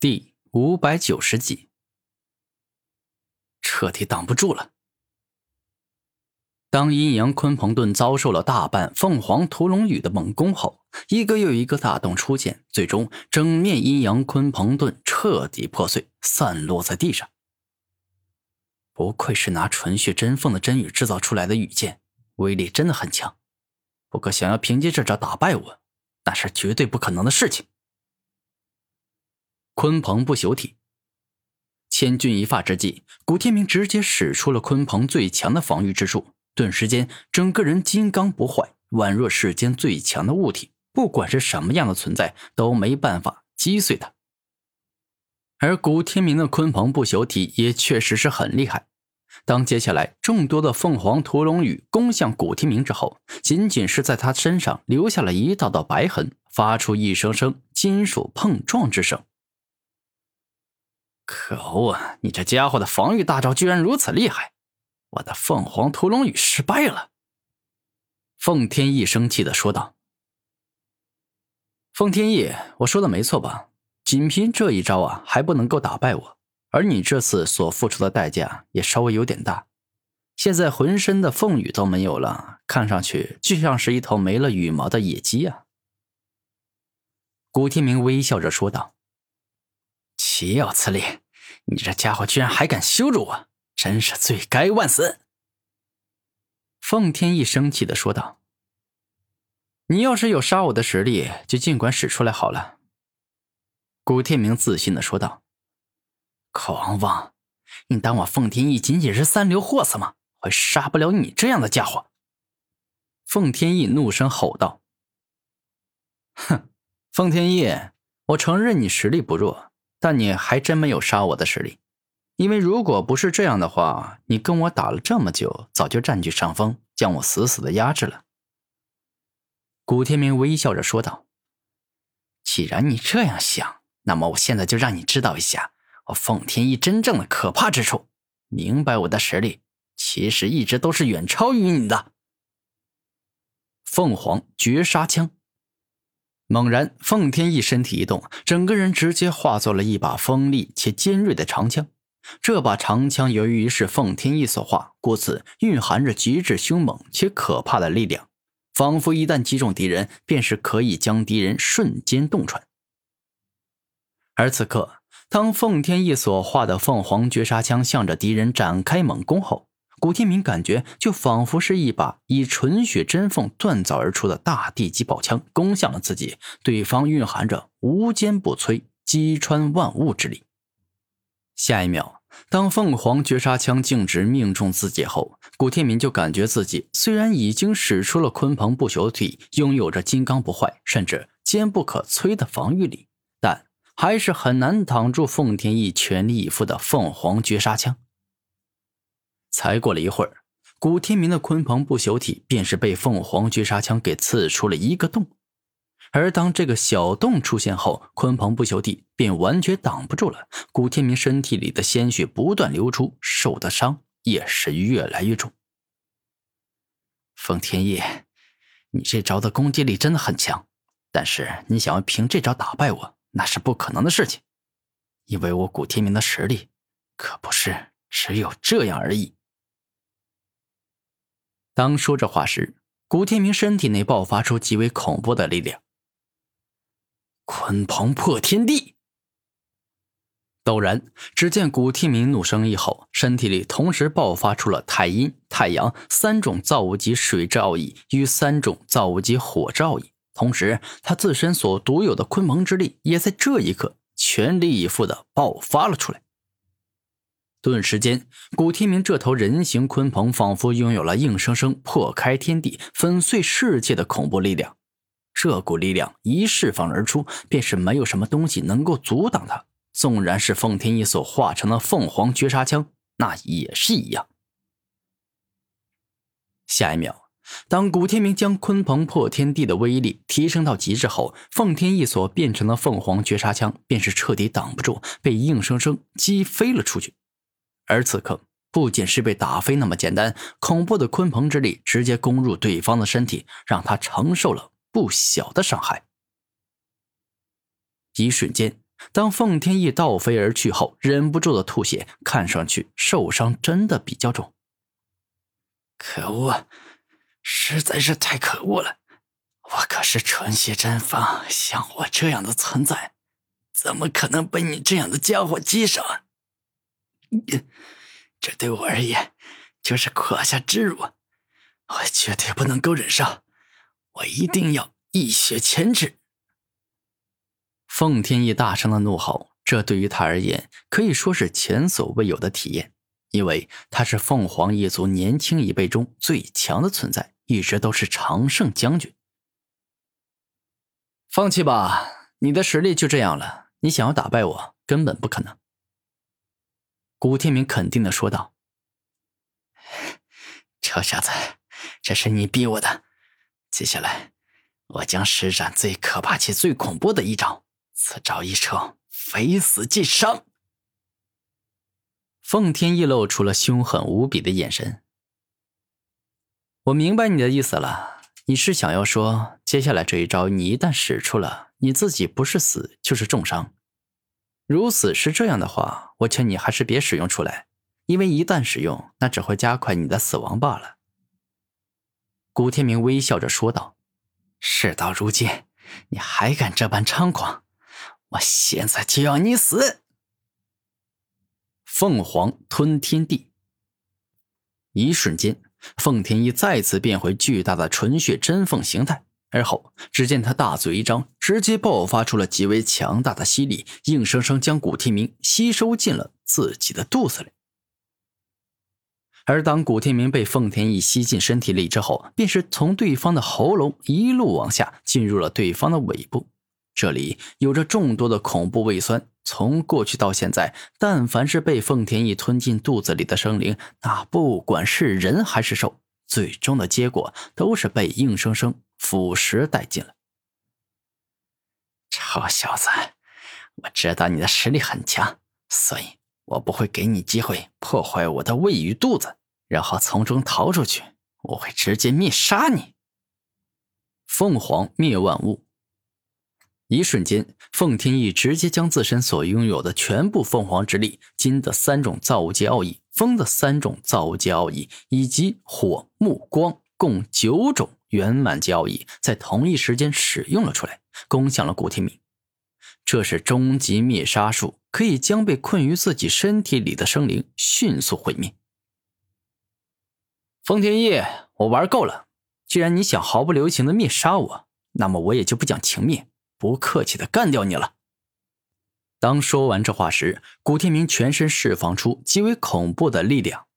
第五百九十集，彻底挡不住了。当阴阳鲲鹏盾遭受了大半凤凰屠龙羽的猛攻后，一个又一个大洞出现，最终整面阴阳鲲鹏盾彻底破碎，散落在地上。不愧是拿纯血真凤的真羽制造出来的羽剑，威力真的很强。不过，想要凭借这招打败我，那是绝对不可能的事情。鲲鹏不朽体，千钧一发之际，古天明直接使出了鲲鹏最强的防御之术，顿时间，整个人金刚不坏，宛若世间最强的物体，不管是什么样的存在都没办法击碎他。而古天明的鲲鹏不朽体也确实是很厉害。当接下来众多的凤凰屠龙羽攻向古天明之后，仅仅是在他身上留下了一道道白痕，发出一声声金属碰撞之声。可恶啊！你这家伙的防御大招居然如此厉害，我的凤凰屠龙羽失败了。凤天翼生气的说道：“凤天翼，我说的没错吧？仅凭这一招啊，还不能够打败我？而你这次所付出的代价也稍微有点大，现在浑身的凤羽都没有了，看上去就像是一头没了羽毛的野鸡啊。”古天明微笑着说道。岂有此理！你这家伙居然还敢羞辱我，真是罪该万死！奉天翼生气的说道：“你要是有杀我的实力，就尽管使出来好了。”古天明自信的说道：“狂妄！你当我奉天翼仅仅是三流货色吗？会杀不了你这样的家伙！”奉天翼怒声吼道：“哼，奉天翼，我承认你实力不弱。”但你还真没有杀我的实力，因为如果不是这样的话，你跟我打了这么久，早就占据上风，将我死死的压制了。古天明微笑着说道：“既然你这样想，那么我现在就让你知道一下我凤天一真正的可怕之处，明白我的实力其实一直都是远超于你的。”凤凰绝杀枪。猛然，凤天翼身体一动，整个人直接化作了一把锋利且尖锐的长枪。这把长枪由于是凤天翼所化，故此蕴含着极致凶猛且可怕的力量，仿佛一旦击中敌人，便是可以将敌人瞬间洞穿。而此刻，当凤天翼所化的凤凰绝杀枪向着敌人展开猛攻后，古天明感觉就仿佛是一把以纯血真凤锻造而出的大地级宝枪攻向了自己，对方蕴含着无坚不摧、击穿万物之力。下一秒，当凤凰绝杀枪径直命中自己后，古天明就感觉自己虽然已经使出了鲲鹏不朽体，拥有着金刚不坏甚至坚不可摧的防御力，但还是很难挡住凤天翼全力以赴的凤凰绝杀枪。才过了一会儿，古天明的鲲鹏不朽体便是被凤凰绝杀枪给刺出了一个洞，而当这个小洞出现后，鲲鹏不朽体便完全挡不住了。古天明身体里的鲜血不断流出，受的伤也是越来越重。凤天翼，你这招的攻击力真的很强，但是你想要凭这招打败我，那是不可能的事情，因为我古天明的实力可不是只有这样而已。当说这话时，古天明身体内爆发出极为恐怖的力量。鲲鹏破天地！陡然，只见古天明怒声一吼，身体里同时爆发出了太阴、太阳三种造物级水之奥义与三种造物级火之奥义，同时他自身所独有的鲲鹏之力也在这一刻全力以赴的爆发了出来。顿时间，古天明这头人形鲲鹏仿佛拥有了硬生生破开天地、粉碎世界的恐怖力量。这股力量一释放而出，便是没有什么东西能够阻挡它。纵然是奉天一所化成的凤凰绝杀枪，那也是一样。下一秒，当古天明将鲲鹏破天地的威力提升到极致后，奉天一所变成的凤凰绝杀枪便是彻底挡不住，被硬生生击飞了出去。而此刻，不仅是被打飞那么简单，恐怖的鲲鹏之力直接攻入对方的身体，让他承受了不小的伤害。一瞬间，当凤天翼倒飞而去后，忍不住的吐血，看上去受伤真的比较重。可恶，实在是太可恶了！我可是纯血真凤，像我这样的存在，怎么可能被你这样的家伙击伤？这对我而言就是胯下之辱，我绝对不能够忍受，我一定要一雪前耻！凤天翼大声的怒吼，这对于他而言可以说是前所未有的体验，因为他是凤凰一族年轻一辈中最强的存在，一直都是常胜将军。放弃吧，你的实力就这样了，你想要打败我根本不可能。”古天明肯定的说道。“臭小子，这是你逼我的，接下来我将施展最可怕且最恐怖的一招。”此招一出，非死即伤。奉天翼露出了凶狠无比的眼神。我明白你的意思了，你是想要说，接下来这一招你一旦使出了，你自己不是死就是重伤。如此是这样的话，我劝你还是别使用出来，因为一旦使用，那只会加快你的死亡罢了。古天明微笑着说道：“事到如今，你还敢这般猖狂？”我现在就要你死！凤凰吞天地，一瞬间，凤天一再次变回巨大的纯血真凤形态，而后只见他大嘴一张，直接爆发出了极为强大的吸力，硬生生将古天明吸收进了自己的肚子里。而当古天明被凤天翼吸进身体里之后，便是从对方的喉咙一路往下，进入了对方的尾部。这里有着众多的恐怖胃酸，从过去到现在，但凡是被凤天翼吞进肚子里的生灵，那不管是人还是兽，最终的结果都是被硬生生腐蚀殆尽了。臭小子，我知道你的实力很强，所以我不会给你机会破坏我的胃与肚子，然后从中逃出去。我会直接灭杀你。凤凰灭万物。一瞬间，凤天翼直接将自身所拥有的全部凤凰之力、金的三种造物界奥义、风的三种造物界奥义，以及火、木、光共九种圆满交易，在同一时间使用了出来，攻向了古天明。这是终极灭杀术，可以将被困于自己身体里的生灵迅速毁灭。凤天翼，我玩够了。既然你想毫不留情的灭杀我，那么我也就不讲情面。不客气的干掉你了。当说完这话时，古天明全身释放出极为恐怖的力量，